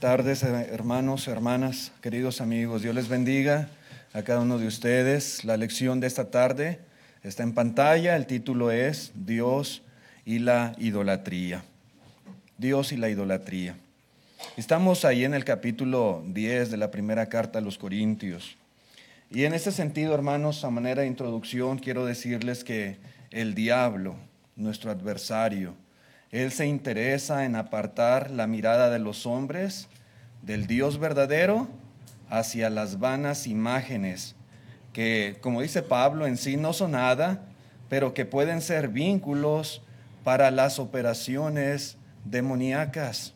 tardes, hermanos, hermanas, queridos amigos. Dios les bendiga a cada uno de ustedes. La lección de esta tarde está en pantalla. El título es Dios y la idolatría. Dios y la idolatría. Estamos ahí en el capítulo 10 de la primera carta a los Corintios. Y en ese sentido, hermanos, a manera de introducción, quiero decirles que el diablo, nuestro adversario, él se interesa en apartar la mirada de los hombres del Dios verdadero hacia las vanas imágenes que, como dice Pablo, en sí no son nada, pero que pueden ser vínculos para las operaciones demoníacas.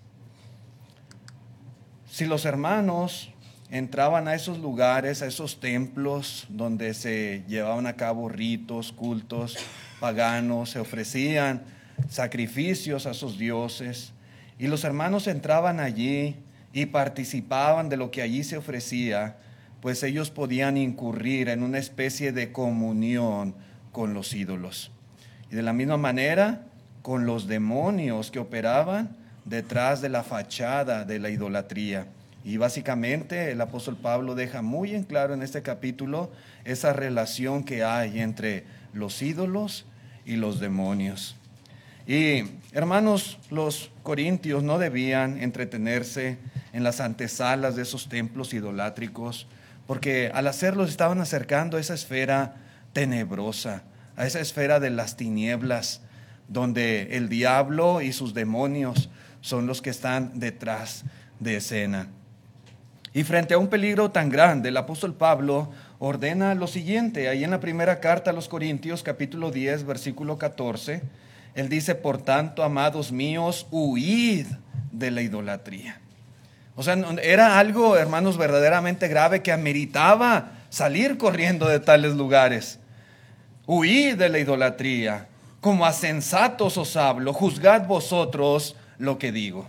Si los hermanos entraban a esos lugares, a esos templos donde se llevaban a cabo ritos, cultos paganos, se ofrecían sacrificios a sus dioses, y los hermanos entraban allí y participaban de lo que allí se ofrecía, pues ellos podían incurrir en una especie de comunión con los ídolos. Y de la misma manera, con los demonios que operaban detrás de la fachada de la idolatría. Y básicamente el apóstol Pablo deja muy en claro en este capítulo esa relación que hay entre los ídolos y los demonios. Y hermanos, los corintios no debían entretenerse en las antesalas de esos templos idolátricos, porque al hacerlo estaban acercando a esa esfera tenebrosa, a esa esfera de las tinieblas, donde el diablo y sus demonios son los que están detrás de escena. Y frente a un peligro tan grande, el apóstol Pablo ordena lo siguiente, ahí en la primera carta a los Corintios, capítulo 10, versículo 14, él dice, por tanto, amados míos, huid de la idolatría. O sea, era algo, hermanos, verdaderamente grave que ameritaba salir corriendo de tales lugares. Huid de la idolatría. Como a sensatos os hablo, juzgad vosotros lo que digo.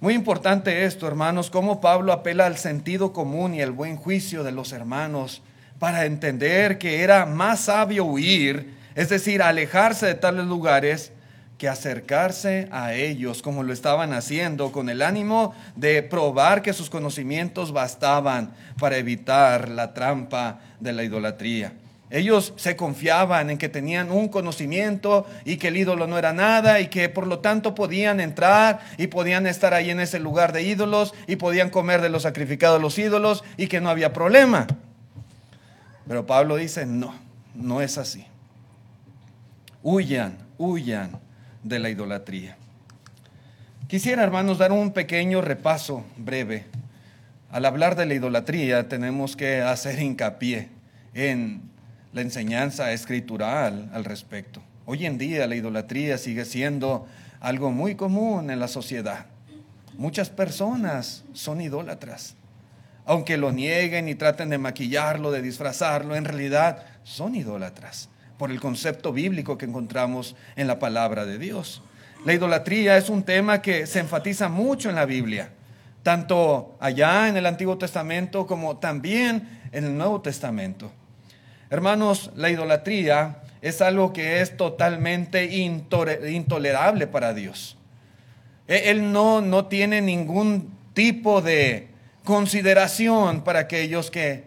Muy importante esto, hermanos, cómo Pablo apela al sentido común y al buen juicio de los hermanos para entender que era más sabio huir es decir, alejarse de tales lugares que acercarse a ellos como lo estaban haciendo con el ánimo de probar que sus conocimientos bastaban para evitar la trampa de la idolatría. Ellos se confiaban en que tenían un conocimiento y que el ídolo no era nada y que por lo tanto podían entrar y podían estar ahí en ese lugar de ídolos y podían comer de los sacrificados los ídolos y que no había problema. Pero Pablo dice, no, no es así. Huyan, huyan de la idolatría. Quisiera, hermanos, dar un pequeño repaso breve. Al hablar de la idolatría tenemos que hacer hincapié en la enseñanza escritural al respecto. Hoy en día la idolatría sigue siendo algo muy común en la sociedad. Muchas personas son idólatras. Aunque lo nieguen y traten de maquillarlo, de disfrazarlo, en realidad son idólatras por el concepto bíblico que encontramos en la palabra de Dios. La idolatría es un tema que se enfatiza mucho en la Biblia, tanto allá en el Antiguo Testamento como también en el Nuevo Testamento. Hermanos, la idolatría es algo que es totalmente intolerable para Dios. E-, él no, no tiene ningún tipo de consideración para aquellos que,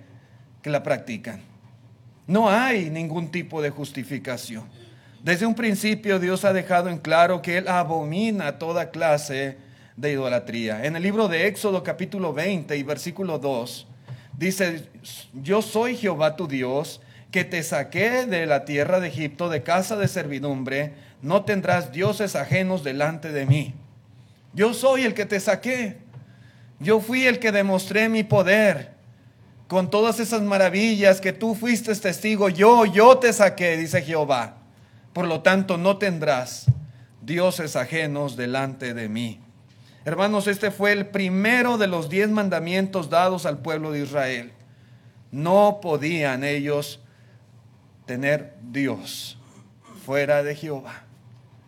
que la practican. No hay ningún tipo de justificación. Desde un principio Dios ha dejado en claro que Él abomina toda clase de idolatría. En el libro de Éxodo capítulo 20 y versículo 2 dice, yo soy Jehová tu Dios, que te saqué de la tierra de Egipto, de casa de servidumbre, no tendrás dioses ajenos delante de mí. Yo soy el que te saqué. Yo fui el que demostré mi poder con todas esas maravillas que tú fuiste testigo, yo, yo te saqué, dice Jehová. Por lo tanto, no tendrás dioses ajenos delante de mí. Hermanos, este fue el primero de los diez mandamientos dados al pueblo de Israel. No podían ellos tener Dios fuera de Jehová.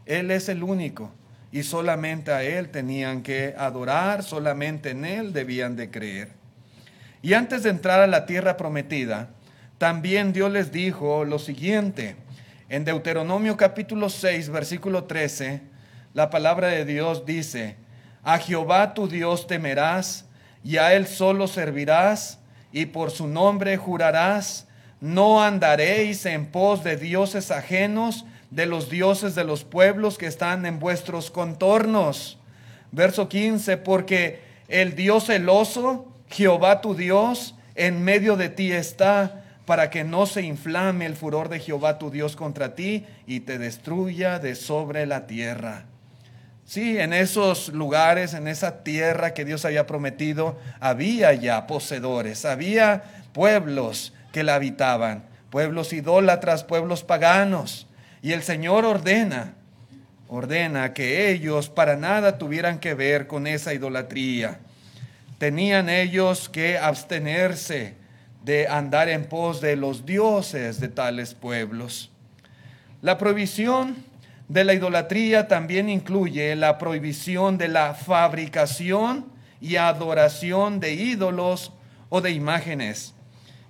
Él es el único y solamente a Él tenían que adorar, solamente en Él debían de creer. Y antes de entrar a la tierra prometida, también Dios les dijo lo siguiente. En Deuteronomio capítulo 6, versículo 13, la palabra de Dios dice, A Jehová tu Dios temerás y a él solo servirás y por su nombre jurarás. No andaréis en pos de dioses ajenos, de los dioses de los pueblos que están en vuestros contornos. Verso 15, porque el Dios celoso, Jehová tu Dios, en medio de ti está, para que no se inflame el furor de Jehová tu Dios contra ti y te destruya de sobre la tierra. Sí, en esos lugares, en esa tierra que Dios había prometido, había ya poseedores, había pueblos que la habitaban, pueblos idólatras, pueblos paganos. Y el Señor ordena, ordena que ellos para nada tuvieran que ver con esa idolatría. Tenían ellos que abstenerse de andar en pos de los dioses de tales pueblos. La prohibición de la idolatría también incluye la prohibición de la fabricación y adoración de ídolos o de imágenes.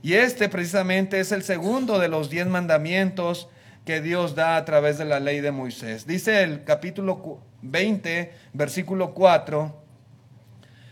Y este precisamente es el segundo de los diez mandamientos que Dios da a través de la ley de Moisés. Dice el capítulo 20, versículo 4,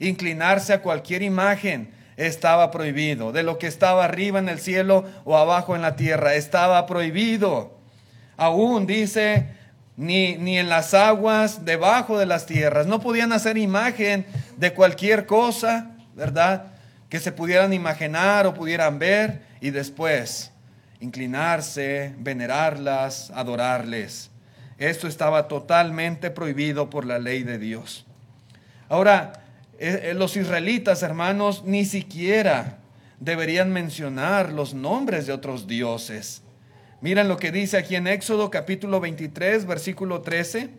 Inclinarse a cualquier imagen estaba prohibido. De lo que estaba arriba en el cielo o abajo en la tierra estaba prohibido. Aún dice, ni, ni en las aguas debajo de las tierras. No podían hacer imagen de cualquier cosa, ¿verdad? Que se pudieran imaginar o pudieran ver y después inclinarse, venerarlas, adorarles. Esto estaba totalmente prohibido por la ley de Dios. Ahora, eh, eh, los israelitas, hermanos, ni siquiera deberían mencionar los nombres de otros dioses. Miren lo que dice aquí en Éxodo capítulo 23, versículo 13.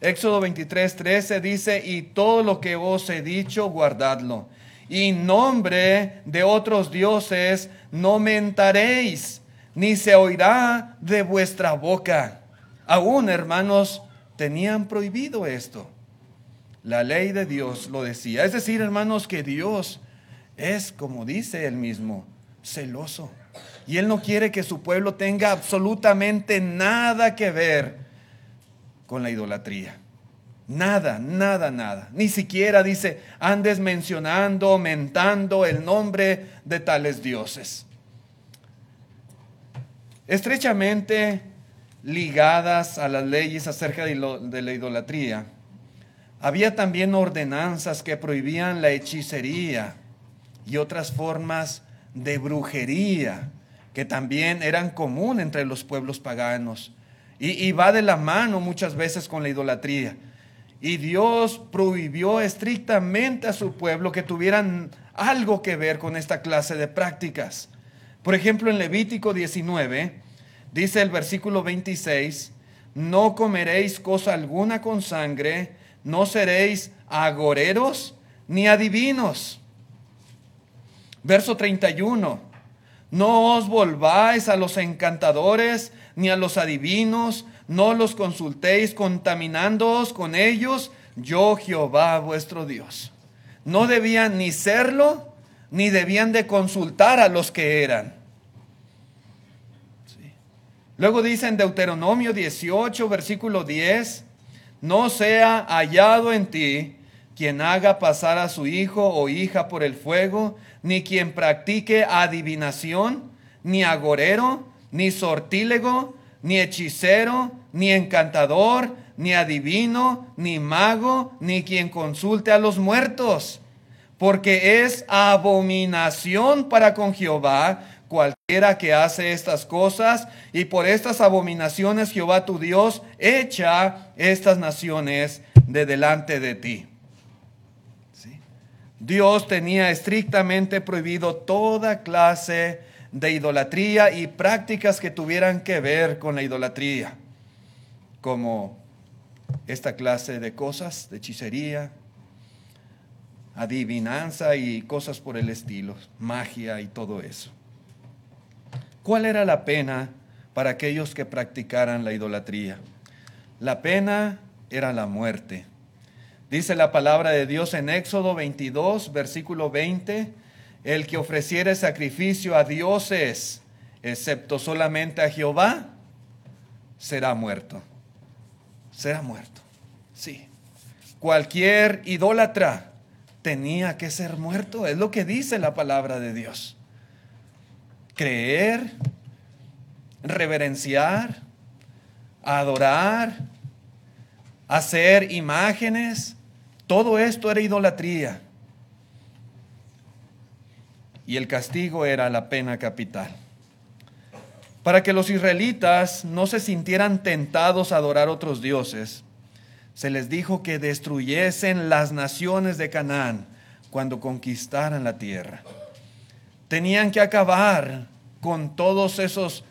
Éxodo 23, 13 dice, y todo lo que os he dicho, guardadlo. Y nombre de otros dioses no mentaréis ni se oirá de vuestra boca. Aún, hermanos, tenían prohibido esto. La ley de Dios lo decía. Es decir, hermanos, que Dios es, como dice él mismo, celoso. Y él no quiere que su pueblo tenga absolutamente nada que ver con la idolatría. Nada, nada, nada. Ni siquiera dice, andes mencionando, mentando el nombre de tales dioses estrechamente ligadas a las leyes acerca de, la idolatría. Había también ordenanzas que prohibían la hechicería y otras formas de brujería que también eran común entre los pueblos paganos. Y, y, va de la mano muchas veces con la idolatría. Y Dios prohibió estrictamente a su pueblo que tuvieran algo que ver con esta clase de prácticas. Por ejemplo, en Levítico 19, dice el versículo 26, no comeréis cosa alguna con sangre, no seréis agoreros ni adivinos. Verso 31, no os volváis a los encantadores ni a los adivinos, no los consultéis contaminándoos con ellos, yo Jehová vuestro Dios. No debían ni serlo, ni debían de consultar a los que eran. Luego dice en Deuteronomio 18, versículo 10, no sea hallado en ti quien haga pasar a su hijo o hija por el fuego, ni quien practique adivinación, ni agorero, ni sortílego, ni hechicero, ni encantador, ni adivino, ni mago, ni quien consulte a los muertos. Porque es abominación para con Jehová cualquiera que hace estas cosas, y por estas abominaciones Jehová tu Dios echa estas naciones de delante de ti. Dios tenía estrictamente prohibido toda clase de idolatría y prácticas que tuvieran que ver con la idolatría, como esta clase de cosas, de hechicería, adivinanza y cosas por el estilo, magia y todo eso. ¿Cuál era la pena para aquellos que practicaran la idolatría? La pena era la muerte. Dice la palabra de Dios en Éxodo 22, versículo 20, el que ofreciere sacrificio a dioses, excepto solamente a Jehová, será muerto. Será muerto. Sí. Cualquier idólatra tenía que ser muerto. Es lo que dice la palabra de Dios. Creer, reverenciar, adorar, hacer imágenes, todo esto era idolatría. Y el castigo era la pena capital. Para que los israelitas no se sintieran tentados a adorar otros dioses, se les dijo que destruyesen las naciones de Canaán cuando conquistaran la tierra. Tenían que acabar con todos esos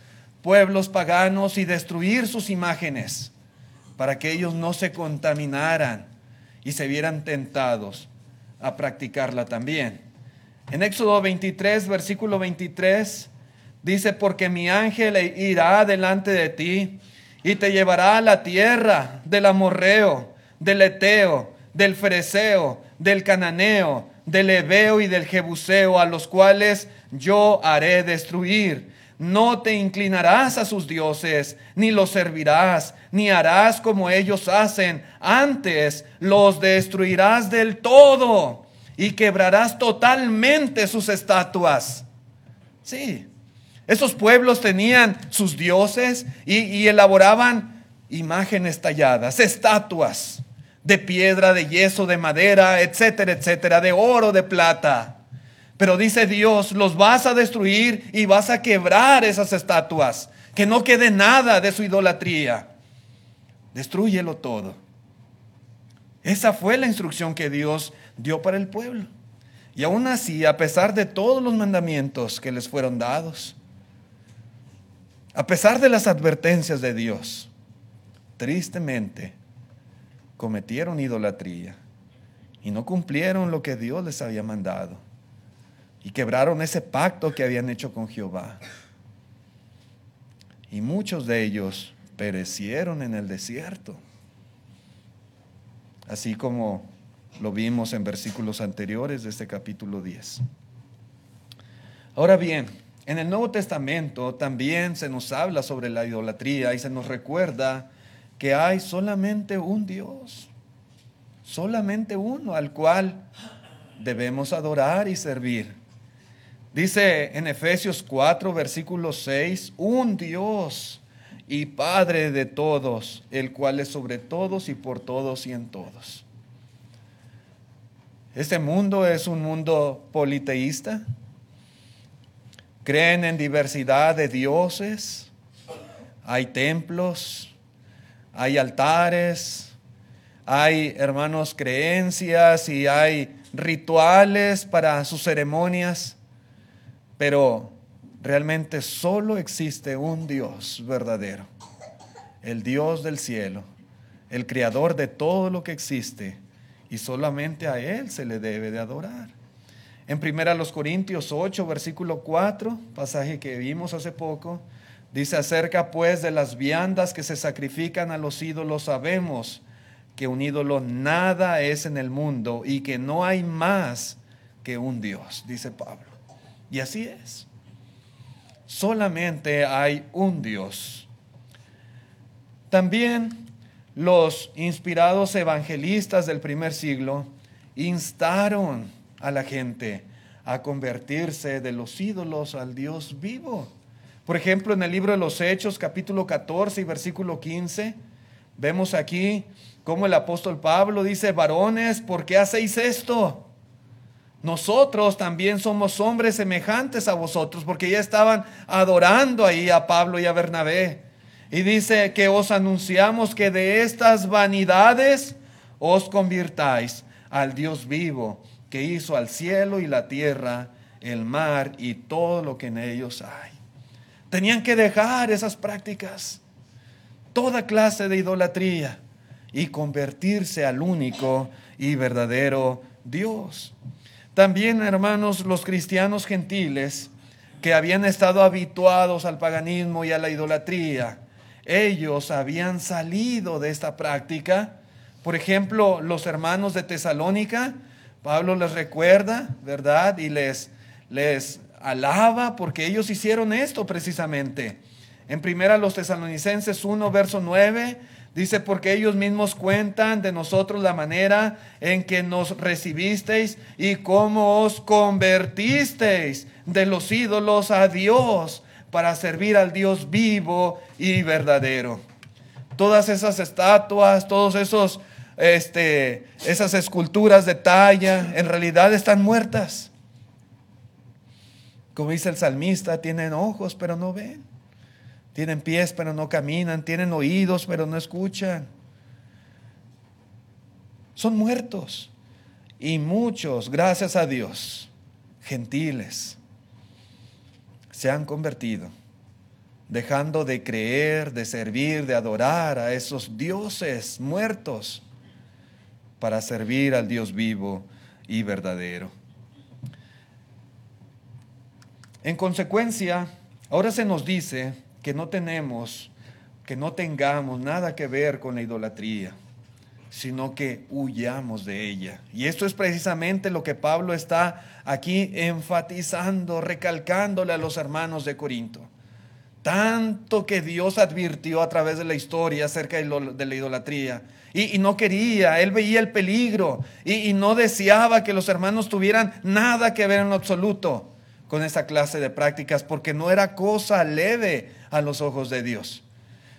pueblos paganos y destruir sus imágenes para que ellos no se contaminaran y se vieran tentados a practicarla también. En Éxodo 23, versículo 23, dice, porque mi ángel irá delante de ti y te llevará a la tierra del amorreo, del eteo, del fereceo, del cananeo, del ebeo y del jebuseo, a los cuales yo haré destruir. No te inclinarás a sus dioses, ni los servirás, ni harás como ellos hacen. Antes los destruirás del todo y quebrarás totalmente sus estatuas. Sí, esos pueblos tenían sus dioses y, elaboraban imágenes talladas, estatuas de piedra, de yeso, de madera, etcétera, etcétera, de oro, de plata. Pero dice Dios, los vas a destruir y vas a quebrar esas estatuas, que no quede nada de su idolatría. Destruyelo todo. Esa fue la instrucción que Dios dio para el pueblo. Y aún así, a pesar de todos los mandamientos que les fueron dados, a pesar de las advertencias de Dios, tristemente cometieron idolatría y no cumplieron lo que Dios les había mandado y quebraron ese pacto que habían hecho con Jehová. Y muchos de ellos perecieron en el desierto, así como lo vimos en versículos anteriores de este capítulo 10. Ahora bien, en el Nuevo Testamento también se nos habla sobre la idolatría y se nos recuerda que hay solamente un Dios, solamente uno al cual debemos adorar y servir. Dice en Efesios 4, versículo 6, un Dios y Padre de todos, el cual es sobre todos y por todos y en todos. Este mundo es un mundo politeísta, creen en diversidad de dioses, hay templos, hay altares, hay hermanos creencias y hay rituales para sus ceremonias, pero realmente solo existe un Dios verdadero, el Dios del cielo, el creador de todo lo que existe, y solamente a Él se le debe de adorar. En primera los Corintios 8, versículo 4, pasaje que vimos hace poco, dice acerca pues de las viandas que se sacrifican a los ídolos, sabemos que un ídolo nada es en el mundo y que no hay más que un Dios, dice Pablo. Y así es. Solamente hay un Dios. También los inspirados evangelistas del primer siglo instaron a la gente a convertirse de los ídolos al Dios vivo. Por ejemplo, en el libro de los Hechos, capítulo 14 y versículo 15, vemos aquí cómo el apóstol Pablo dice, varones, ¿por qué hacéis esto? Nosotros también somos hombres semejantes a vosotros, porque ya estaban adorando ahí a Pablo y a Bernabé. Y dice que os anunciamos que de estas vanidades os convirtáis al Dios vivo que hizo al cielo y la tierra, el mar y todo lo que en ellos hay. Tenían que dejar esas prácticas, toda clase de idolatría y convertirse al único y verdadero Dios. También, hermanos, los cristianos gentiles que habían estado habituados al paganismo y a la idolatría, ellos habían salido de esta práctica. Por ejemplo, los hermanos de Tesalónica, Pablo les recuerda, ¿verdad? Y les, les alaba porque ellos hicieron esto precisamente. En primera los tesalonicenses 1, verso 9, dice, porque ellos mismos cuentan de nosotros la manera en que nos recibisteis y cómo os convertisteis de los ídolos a Dios para servir al Dios vivo y verdadero. Todas esas estatuas, todos esos, este, esas esculturas de talla, en realidad están muertas. Como dice el salmista, tienen ojos pero no ven. Tienen pies pero no caminan. Tienen oídos pero no escuchan. Son muertos. Y muchos, gracias a Dios, gentiles, se han convertido, dejando de creer, de servir, de adorar a esos dioses muertos para servir al Dios vivo y verdadero. En consecuencia, ahora se nos dice que no tenemos, que no tengamos nada que ver con la idolatría, sino que huyamos de ella. Y esto es precisamente lo que Pablo está aquí enfatizando, recalcándole a los hermanos de Corinto. Tanto que Dios advirtió a través de la historia acerca de la idolatría. Y, no quería, él veía el peligro y, y no deseaba que los hermanos tuvieran nada que ver en lo absoluto con esa clase de prácticas porque no era cosa leve a los ojos de Dios.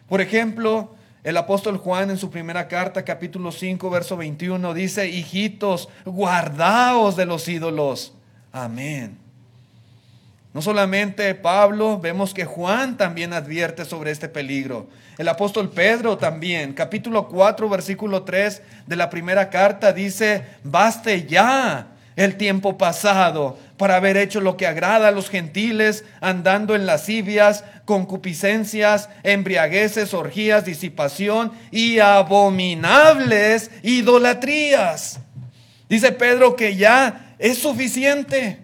Por ejemplo, el apóstol Juan en su primera carta, capítulo 5, verso 21, dice, hijitos, guardaos de los ídolos. Amén. No solamente Pablo, vemos que Juan también advierte sobre este peligro. El apóstol Pedro también, capítulo 4, versículo 3 de la primera carta, dice, baste ya el tiempo pasado para haber hecho lo que agrada a los gentiles, andando en lascivias, concupiscencias, embriagueces, orgías, disipación y abominables idolatrías. Dice Pedro que ya es suficiente.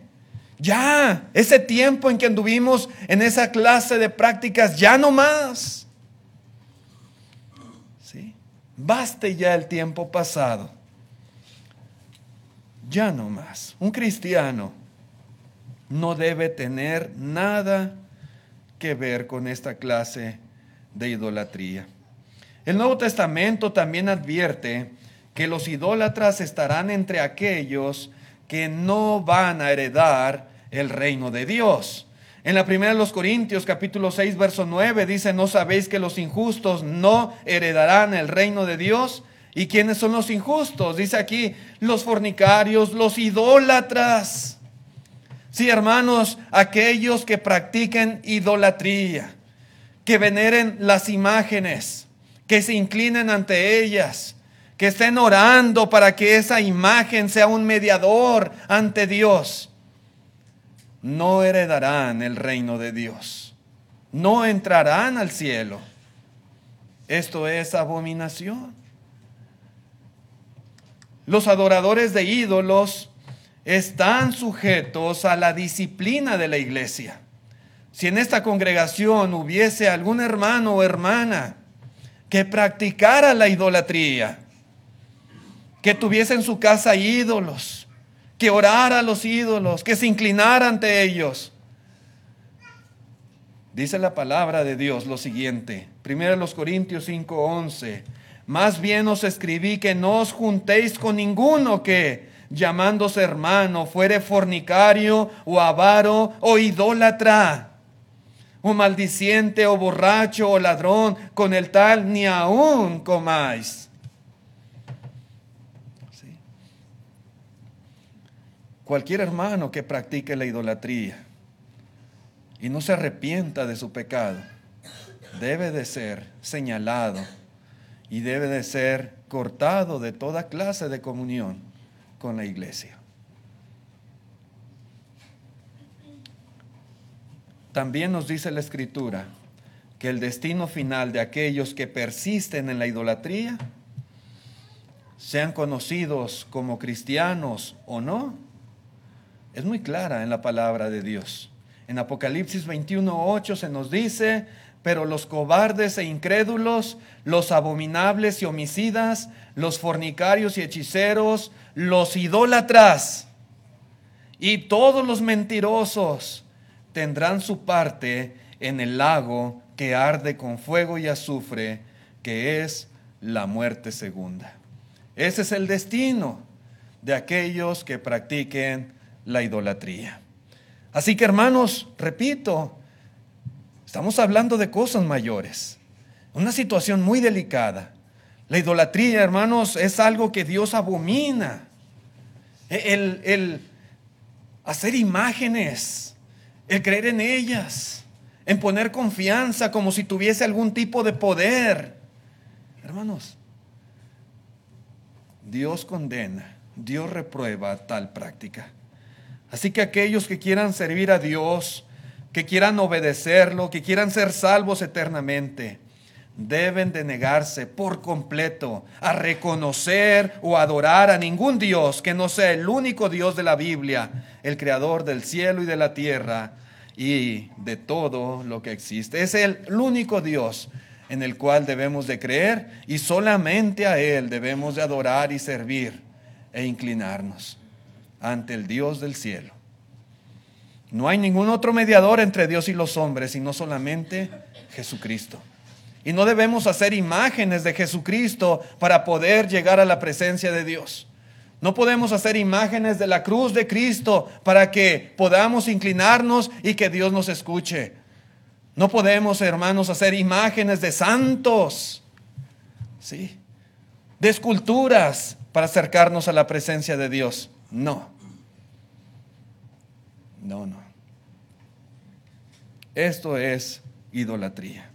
Ya, ese tiempo en que anduvimos en esa clase de prácticas, ya no más. ¿Sí? Baste ya el tiempo pasado ya no más. Un cristiano no debe tener nada que ver con esta clase de idolatría. El Nuevo Testamento también advierte que los idólatras estarán entre aquellos que no van a heredar el reino de Dios. En la primera de los Corintios capítulo 6 verso 9 dice, ¿no sabéis que los injustos no heredarán el reino de Dios? ¿Y quiénes son los injustos? Dice aquí, los fornicarios, los idólatras. Sí, hermanos, aquellos que practiquen idolatría, que veneren las imágenes, que se inclinen ante ellas, que estén orando para que esa imagen sea un mediador ante Dios, no heredarán el reino de Dios, no entrarán al cielo. Esto es abominación. Los adoradores de ídolos están sujetos a la disciplina de la iglesia. Si en esta congregación hubiese algún hermano o hermana que practicara la idolatría, que tuviese en su casa ídolos, que orara a los ídolos, que se inclinara ante ellos, dice la palabra de Dios lo siguiente, primero los Corintios 5:11 más bien os escribí que no os juntéis con ninguno que, llamándose hermano, fuere fornicario o avaro o idólatra, o maldiciente o borracho o ladrón, con el tal ni aún comáis. Cualquier hermano que practique la idolatría y no se arrepienta de su pecado, debe de ser señalado y debe de ser cortado de toda clase de comunión con la iglesia. También nos dice la escritura que el destino final de aquellos que persisten en la idolatría sean conocidos como cristianos o no, es muy clara en la palabra de Dios. En Apocalipsis 21.8 se nos dice, pero los cobardes e incrédulos, los abominables y homicidas, los fornicarios y hechiceros, los idólatras y todos los mentirosos tendrán su parte en el lago que arde con fuego y azufre, que es la muerte segunda. Ese es el destino de aquellos que practiquen la idolatría. Así que hermanos, repito, estamos hablando de cosas mayores, una situación muy delicada. La idolatría, hermanos, es algo que Dios abomina. El, el hacer imágenes, el creer en ellas, en poner confianza como si tuviese algún tipo de poder. Hermanos, Dios condena, Dios reprueba tal práctica. Así que aquellos que quieran servir a Dios, que quieran obedecerlo, que quieran ser salvos eternamente, deben de negarse por completo a reconocer o adorar a ningún Dios que no sea el único Dios de la Biblia, el creador del cielo y de la tierra y de todo lo que existe. Es el único Dios en el cual debemos de creer y solamente a Él debemos de adorar y servir e inclinarnos ante el Dios del cielo. No hay ningún otro mediador entre Dios y los hombres, sino solamente Jesucristo. Y no debemos hacer imágenes de Jesucristo para poder llegar a la presencia de Dios. No podemos hacer imágenes de la cruz de Cristo para que podamos inclinarnos y que Dios nos escuche. No podemos, hermanos, hacer imágenes de santos, ¿sí? De esculturas para acercarnos a la presencia de Dios. No. No, no. Esto es idolatría.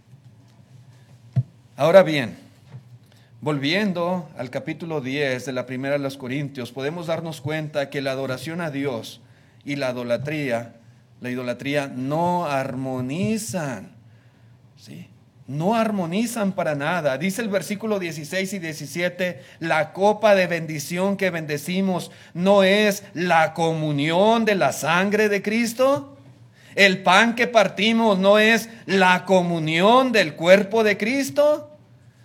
Ahora bien, volviendo al capítulo 10 de la primera de los Corintios, podemos darnos cuenta que la adoración a Dios y la idolatría, la idolatría no armonizan. ¿sí? No armonizan para nada. Dice el versículo 16 y 17, la copa de bendición que bendecimos no es la comunión de la sangre de Cristo. El pan que partimos no es la comunión del cuerpo de Cristo.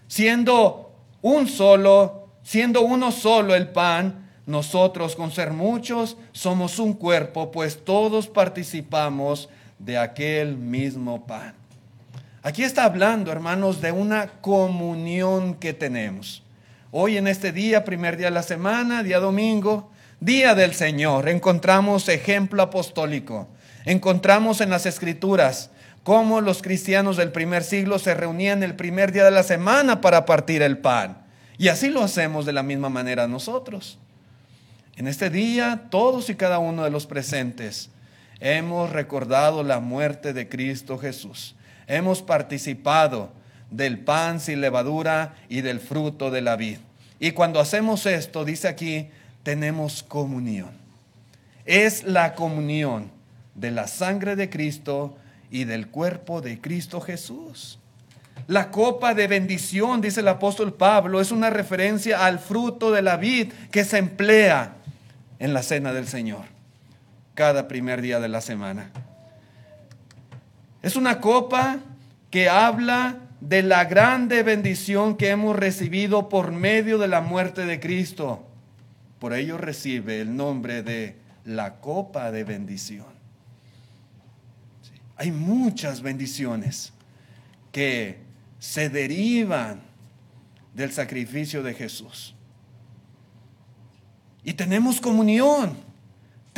Siendo un solo, siendo uno solo el pan, nosotros con ser muchos somos un cuerpo, pues todos participamos de aquel mismo pan. Aquí está hablando, hermanos, de una comunión que tenemos. Hoy en este día, primer día de la semana, día domingo, día del Señor, encontramos ejemplo apostólico Encontramos en las escrituras cómo los cristianos del primer siglo se reunían el primer día de la semana para partir el pan. Y así lo hacemos de la misma manera nosotros. En este día, todos y cada uno de los presentes hemos recordado la muerte de Cristo Jesús. Hemos participado del pan sin levadura y del fruto de la vid. Y cuando hacemos esto, dice aquí, tenemos comunión. Es la comunión de la sangre de Cristo y del cuerpo de Cristo Jesús. La copa de bendición, dice el apóstol Pablo, es una referencia al fruto de la vid que se emplea en la cena del Señor cada primer día de la semana. Es una copa que habla de la grande bendición que hemos recibido por medio de la muerte de Cristo. Por ello recibe el nombre de la copa de bendición. Hay muchas bendiciones que se derivan del sacrificio de Jesús. Y tenemos comunión,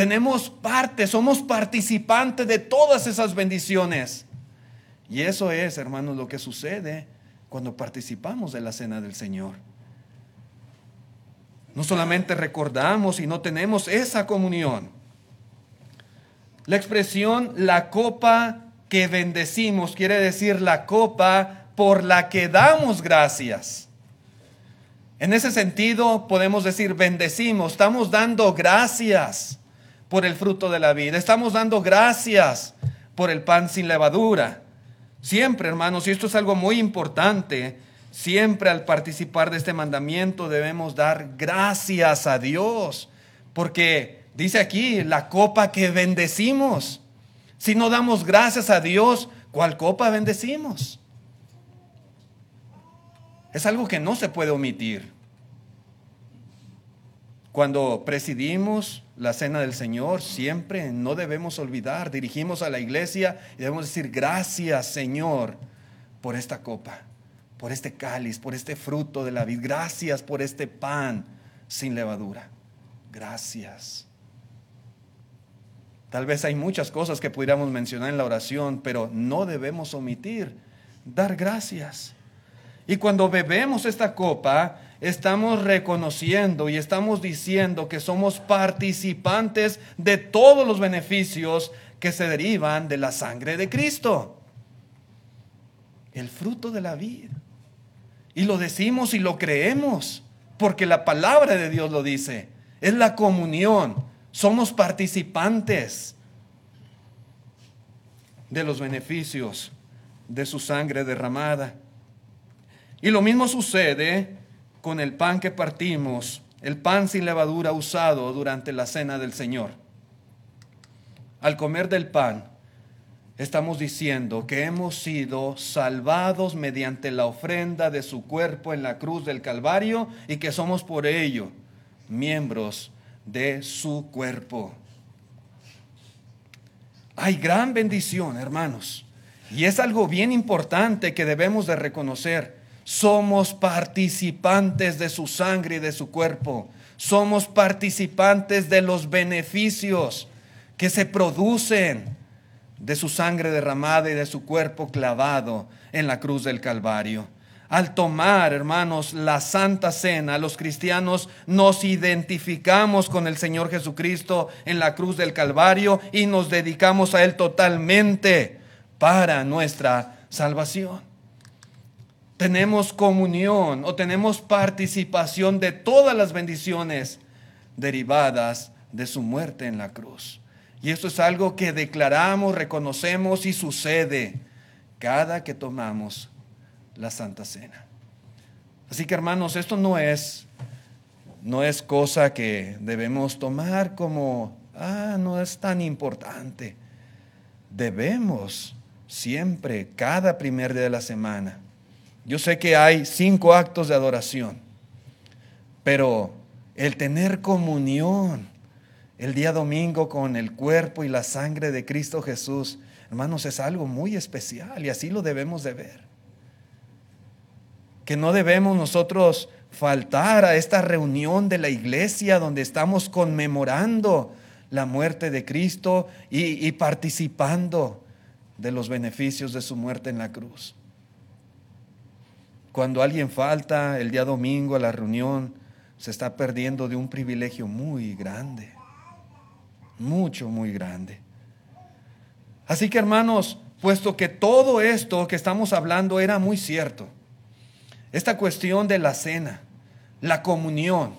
tenemos parte, somos participantes de todas esas bendiciones. Y eso es, hermanos, lo que sucede cuando participamos de la cena del Señor. No solamente recordamos y no tenemos esa comunión, la expresión la copa que bendecimos quiere decir la copa por la que damos gracias. En ese sentido podemos decir bendecimos, estamos dando gracias por el fruto de la vida, estamos dando gracias por el pan sin levadura. Siempre, hermanos, y esto es algo muy importante, Siempre al participar de este mandamiento debemos dar gracias a Dios, porque dice aquí la copa que bendecimos. Si no damos gracias a Dios, ¿cuál copa bendecimos? Es algo que no se puede omitir. Cuando presidimos la cena del Señor, siempre no debemos olvidar, dirigimos a la iglesia y debemos decir gracias Señor por esta copa por este cáliz, por este fruto de la vida. Gracias por este pan sin levadura. Gracias. Tal vez hay muchas cosas que pudiéramos mencionar en la oración, pero no debemos omitir dar gracias. Y cuando bebemos esta copa, estamos reconociendo y estamos diciendo que somos participantes de todos los beneficios que se derivan de la sangre de Cristo. El fruto de la vida. Y lo decimos y lo creemos, porque la palabra de Dios lo dice. Es la comunión. Somos participantes de los beneficios de su sangre derramada. Y lo mismo sucede con el pan que partimos, el pan sin levadura usado durante la cena del Señor. Al comer del pan, estamos diciendo que hemos sido salvados mediante la ofrenda de su cuerpo en la cruz del Calvario y que somos por ello miembros de su cuerpo. Hay gran bendición, hermanos, y es algo bien importante que debemos de reconocer. Somos participantes de su sangre y de su cuerpo. Somos participantes de los beneficios que se producen de su sangre derramada y de su cuerpo clavado en la cruz del Calvario. Al tomar, hermanos, la Santa Cena, los cristianos nos identificamos con el Señor Jesucristo en la cruz del Calvario y nos dedicamos a Él totalmente para nuestra salvación. Tenemos comunión o tenemos participación de todas las bendiciones derivadas de su muerte en la cruz. Y esto es algo que declaramos, reconocemos y sucede cada que tomamos la Santa Cena. Así que hermanos, esto no es no es cosa que debemos tomar como ah, no es tan importante. Debemos siempre cada primer día de la semana. Yo sé que hay cinco actos de adoración, pero el tener comunión el día domingo con el cuerpo y la sangre de Cristo Jesús, hermanos, es algo muy especial y así lo debemos de ver. Que no debemos nosotros faltar a esta reunión de la iglesia donde estamos conmemorando la muerte de Cristo y, y participando de los beneficios de su muerte en la cruz. Cuando alguien falta el día domingo a la reunión, se está perdiendo de un privilegio muy grande mucho, muy grande. Así que hermanos, puesto que todo esto que estamos hablando era muy cierto, esta cuestión de la cena, la comunión,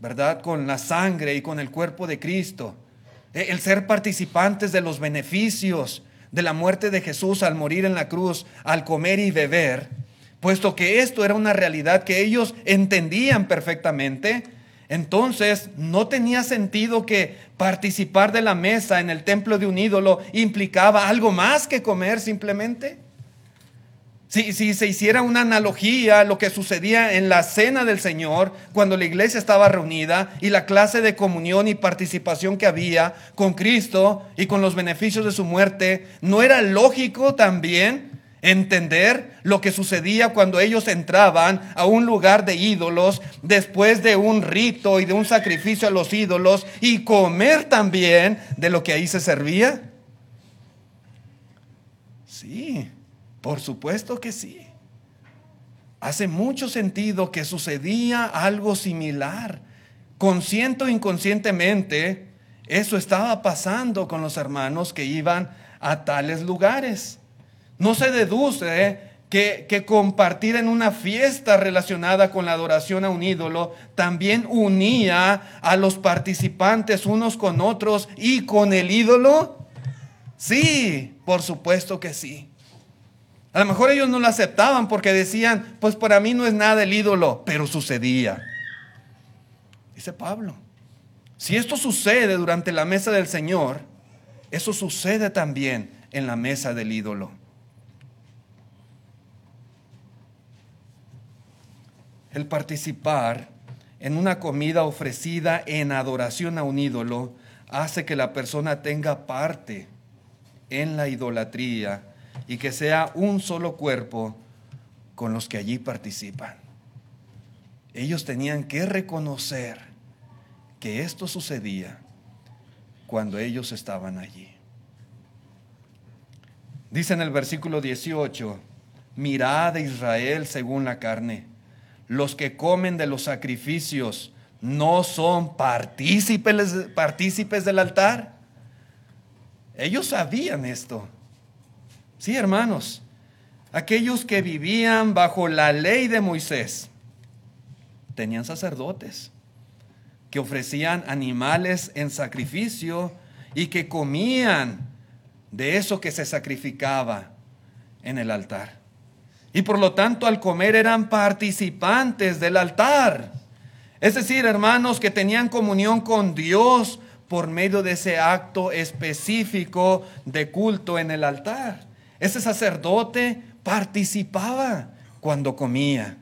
¿verdad? Con la sangre y con el cuerpo de Cristo, e, el ser participantes de los beneficios de la muerte de Jesús al morir en la cruz, al comer y beber, puesto que esto era una realidad que ellos entendían perfectamente, entonces, ¿no tenía sentido que participar de la mesa en el templo de un ídolo implicaba algo más que comer simplemente? Si, si, se hiciera una analogía a lo que sucedía en la cena del Señor, cuando la iglesia estaba reunida y la clase de comunión y participación que había con Cristo y con los beneficios de su muerte, ¿no era lógico también entender lo que sucedía cuando ellos entraban a un lugar de ídolos después de un rito y de un sacrificio a los ídolos y comer también de lo que ahí se servía? Sí, por supuesto que sí. Hace mucho sentido que sucedía algo similar. Consciente o inconscientemente, eso estaba pasando con los hermanos que iban a tales lugares. No se deduce que, que, compartir en una fiesta relacionada con la adoración a un ídolo también unía a los participantes unos con otros y con el ídolo. Sí, por supuesto que sí. A lo mejor ellos no lo aceptaban porque decían, pues para mí no es nada el ídolo, pero sucedía. Dice Pablo, si esto sucede durante la mesa del Señor, eso sucede también en la mesa del ídolo. El participar en una comida ofrecida en adoración a un ídolo hace que la persona tenga parte en la idolatría y que sea un solo cuerpo con los que allí participan. Ellos tenían que reconocer que esto sucedía cuando ellos estaban allí. Dice en el versículo 18, mirad Israel según la carne, los que comen de los sacrificios no son partícipes, partícipes del altar. Ellos sabían esto. Sí, hermanos, aquellos que vivían bajo la ley de Moisés tenían sacerdotes que ofrecían animales en sacrificio y que comían de eso que se sacrificaba en el altar. Y por lo tanto al comer eran participantes del altar. Es decir, hermanos que tenían comunión con Dios por medio de ese acto específico de culto en el altar. Ese sacerdote participaba cuando comía.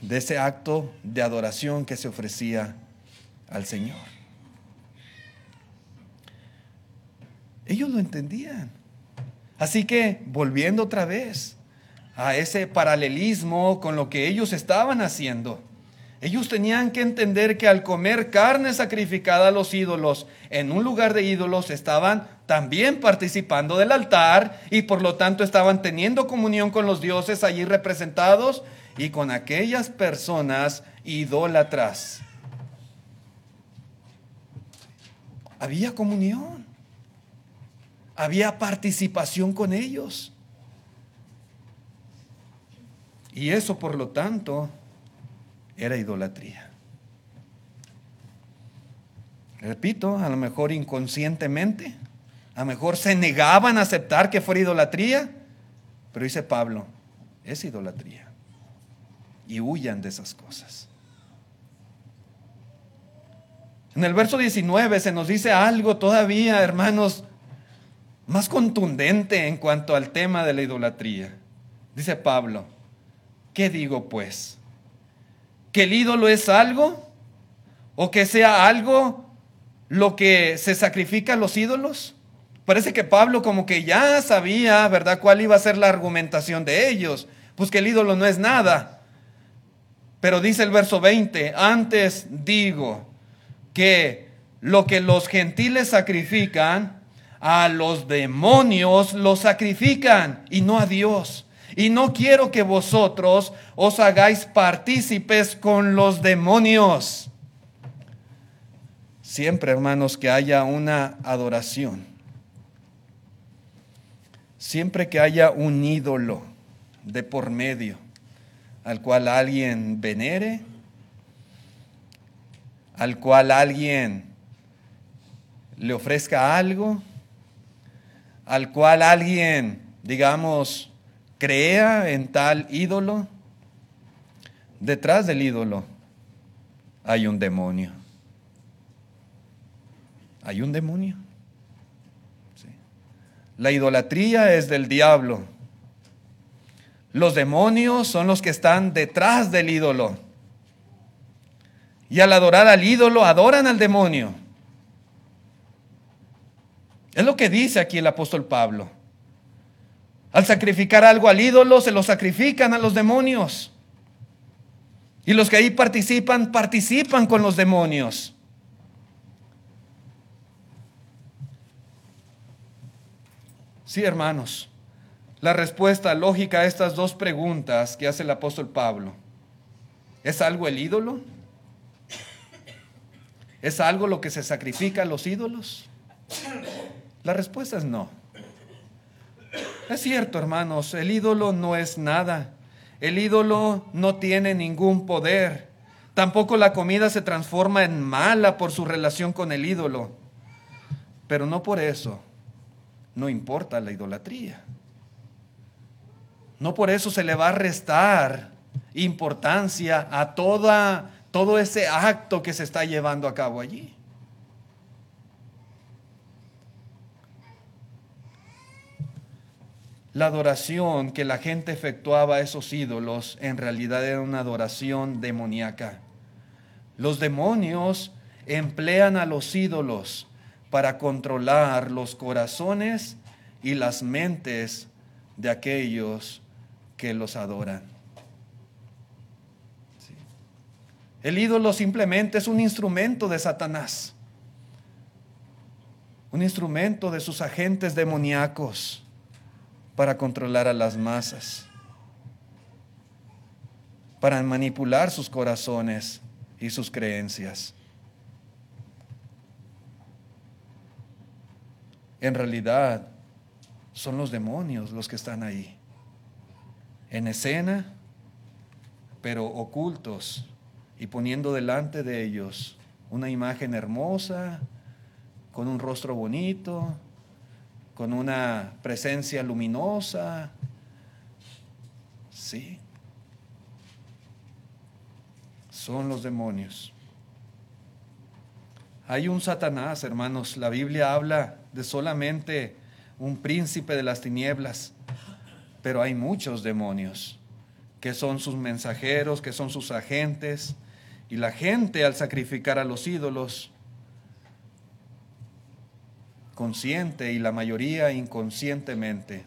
De ese acto de adoración que se ofrecía al Señor. Ellos lo entendían. Así que, volviendo otra vez a ese paralelismo con lo que ellos estaban haciendo, ellos tenían que entender que al comer carne sacrificada a los ídolos en un lugar de ídolos estaban también participando del altar y por lo tanto estaban teniendo comunión con los dioses allí representados y con aquellas personas idólatras. Había comunión, había participación con ellos. Y eso por lo tanto era idolatría. Repito, a lo mejor inconscientemente, a lo mejor se negaban a aceptar que fuera idolatría, pero dice Pablo, es idolatría. Y huyan de esas cosas. En el verso 19 se nos dice algo todavía, hermanos, más contundente en cuanto al tema de la idolatría. Dice Pablo, ¿qué digo pues? que el ídolo es algo o que sea algo lo que se sacrifica a los ídolos? Parece que Pablo como que ya sabía, ¿verdad?, cuál iba a ser la argumentación de ellos. Pues que el ídolo no es nada. Pero dice el verso 20, antes digo que lo que los gentiles sacrifican, a los demonios lo sacrifican y no a Dios. Y no quiero que vosotros os hagáis partícipes con los demonios. Siempre, hermanos, que haya una adoración. Siempre que haya un ídolo de por medio al cual alguien venere, al cual alguien le ofrezca algo, al cual alguien, digamos, crea en tal ídolo, detrás del ídolo hay un demonio. Hay un demonio. La idolatría es del diablo. Los demonios son los que están detrás del ídolo. Y al adorar al ídolo, adoran al demonio. Es lo que dice aquí el apóstol Pablo. Al sacrificar algo al ídolo, se lo sacrifican a los demonios. Y los que ahí participan, participan con los demonios. Sí, hermanos, la respuesta lógica a estas dos preguntas que hace el apóstol Pablo, ¿es algo el ídolo? ¿Es algo lo que se sacrifica a los ídolos? La respuesta es no. Es cierto, hermanos, el ídolo no es nada. El ídolo no tiene ningún poder. Tampoco la comida se transforma en mala por su relación con el ídolo. Pero no por eso no importa la idolatría. No por eso se le va a restar importancia a toda, todo ese acto que se está llevando a cabo allí. La adoración que la gente efectuaba a esos ídolos en realidad era una adoración demoníaca. Los demonios emplean a los ídolos para controlar los corazones y las mentes de aquellos que los adoran. El ídolo simplemente es un instrumento de Satanás, un instrumento de sus agentes demoníacos para controlar a las masas, para manipular sus corazones y sus creencias. En realidad, son los demonios los que están ahí, en escena, pero ocultos y poniendo delante de ellos una imagen hermosa, con un rostro bonito, con una presencia luminosa. Sí. Son los demonios. Hay un Satanás, hermanos. La Biblia habla de solamente un príncipe de las tinieblas, pero hay muchos demonios que son sus mensajeros, que son sus agentes, y la gente al sacrificar a los ídolos consciente y la mayoría inconscientemente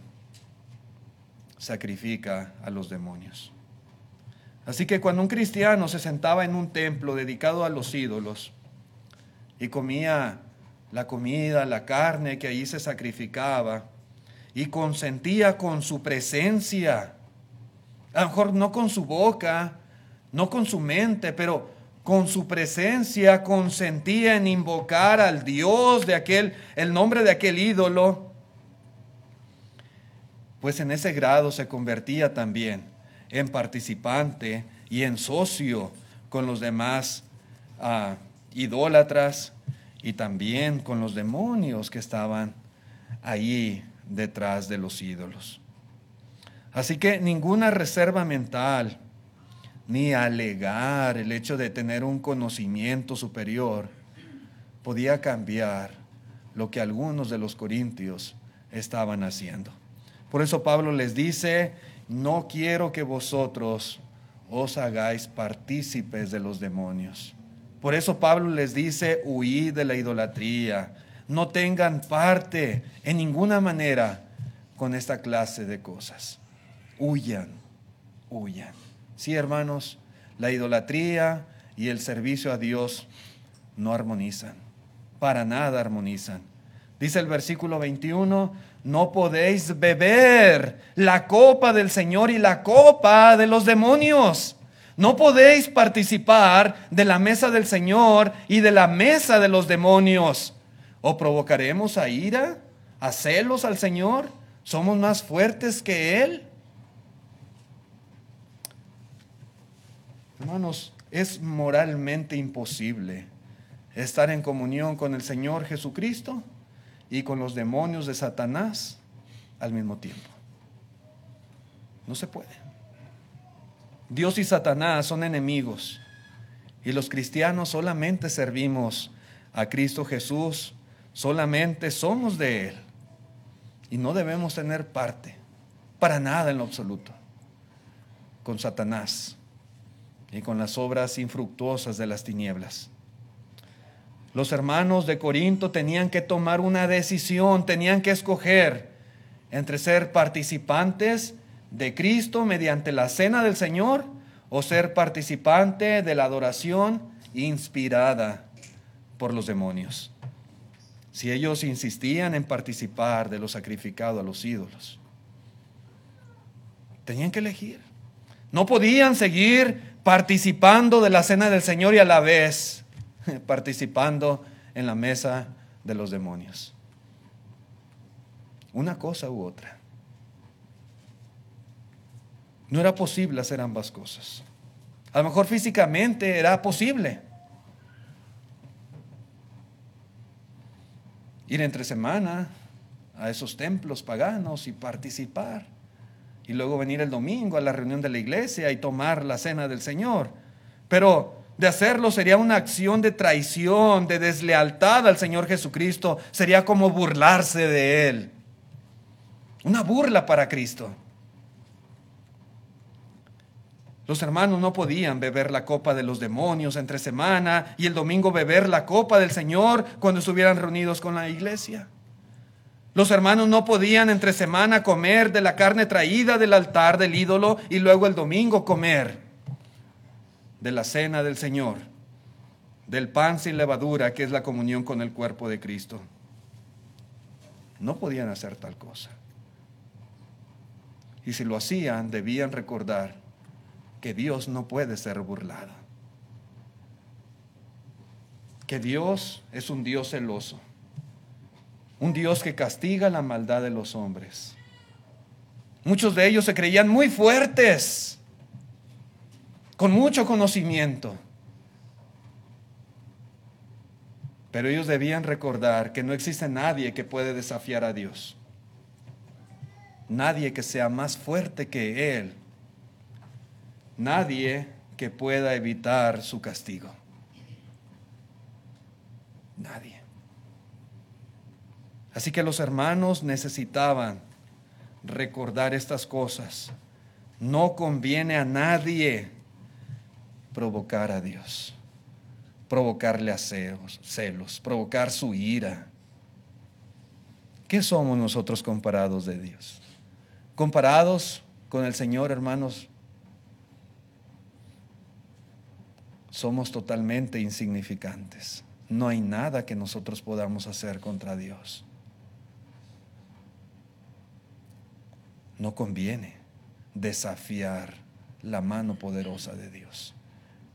sacrifica a los demonios. Así que cuando un cristiano se sentaba en un templo dedicado a los ídolos y comía la comida, la carne que allí se sacrificaba y consentía con su presencia, a lo mejor no con su boca, no con su mente, pero con su presencia consentía en invocar al Dios de aquel, el nombre de aquel ídolo, pues en ese grado se convertía también en participante y en socio con los demás ah, idólatras y también con los demonios que estaban ahí detrás de los ídolos. Así que ninguna reserva mental, ni alegar el hecho de tener un conocimiento superior podía cambiar lo que algunos de los corintios estaban haciendo. Por eso Pablo les dice, no quiero que vosotros os hagáis partícipes de los demonios. Por eso Pablo les dice, huid de la idolatría, no tengan parte en ninguna manera con esta clase de cosas. Huyan, huyan. Sí, hermanos, la idolatría y el servicio a Dios no armonizan, para nada armonizan. Dice el versículo 21, no podéis beber la copa del Señor y la copa de los demonios. No podéis participar de la mesa del Señor y de la mesa de los demonios. ¿O provocaremos a ira, a celos al Señor? ¿Somos más fuertes que Él? Hermanos, es moralmente imposible estar en comunión con el Señor Jesucristo y con los demonios de Satanás al mismo tiempo. No se puede. Dios y Satanás son enemigos y los cristianos solamente servimos a Cristo Jesús, solamente somos de Él y no debemos tener parte para nada en lo absoluto con Satanás y con las obras infructuosas de las tinieblas. Los hermanos de Corinto tenían que tomar una decisión, tenían que escoger entre ser participantes de Cristo mediante la cena del Señor o ser participante de la adoración inspirada por los demonios. Si ellos insistían en participar de lo sacrificado a los ídolos, tenían que elegir. No podían seguir participando de la cena del Señor y a la vez participando en la mesa de los demonios. Una cosa u otra. No era posible hacer ambas cosas. A lo mejor físicamente era posible. ir entre semana a esos templos paganos y participar. Y luego venir el domingo a la reunión de la iglesia y tomar la cena del Señor. Pero de hacerlo sería una acción de traición, de deslealtad al Señor Jesucristo. Sería como burlarse de Él. Una burla para Cristo. Los hermanos no podían beber la copa de los demonios entre semana y el domingo beber la copa del Señor cuando estuvieran reunidos con la iglesia. Los hermanos no podían entre semana comer de la carne traída del altar del ídolo y luego el domingo comer de la cena del Señor, del pan sin levadura que es la comunión con el cuerpo de Cristo. No podían hacer tal cosa. Y si lo hacían, debían recordar que Dios no puede ser burlado. Que Dios es un Dios celoso. Un Dios que castiga la maldad de los hombres. Muchos de ellos se creían muy fuertes, con mucho conocimiento. Pero ellos debían recordar que no existe nadie que puede desafiar a Dios. Nadie que sea más fuerte que Él nadie que pueda evitar su castigo. Nadie. Así que los hermanos necesitaban recordar estas cosas. No conviene a nadie provocar a Dios, provocarle a celos, celos, provocar su ira. ¿Qué somos nosotros comparados de Dios? Comparados con el Señor, hermanos, somos totalmente insignificantes. No hay nada que nosotros podamos hacer contra Dios. No conviene desafiar la mano poderosa de Dios.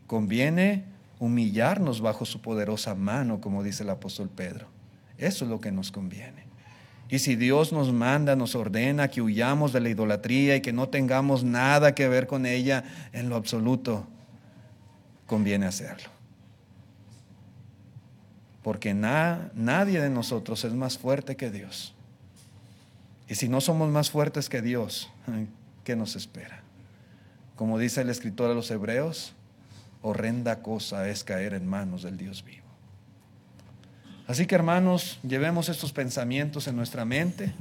Conviene humillarnos bajo su poderosa mano, como dice el apóstol Pedro. Eso es lo que nos conviene. Y si Dios nos manda, nos ordena que huyamos de la idolatría y que no tengamos nada que ver con ella en lo absoluto, conviene hacerlo. Porque nadie de nosotros es más fuerte que Dios. Y si no somos más fuertes que Dios, ¿qué nos espera? Como dice el escritor a los hebreos, horrenda cosa es caer en manos del Dios vivo. Así que hermanos, llevemos estos pensamientos en nuestra mente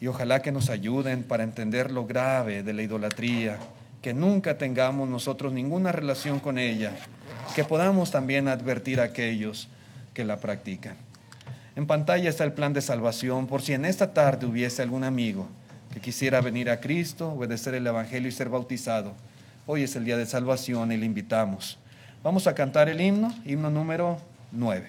y ojalá que nos ayuden para entender lo grave de la idolatría que nunca tengamos nosotros ninguna relación con ella, que podamos también advertir a aquellos que la practican. En pantalla está el plan de salvación por si en esta tarde hubiese algún amigo que quisiera venir a Cristo, obedecer el Evangelio y ser bautizado. Hoy es el día de salvación y le invitamos. Vamos a cantar el himno, himno número 9.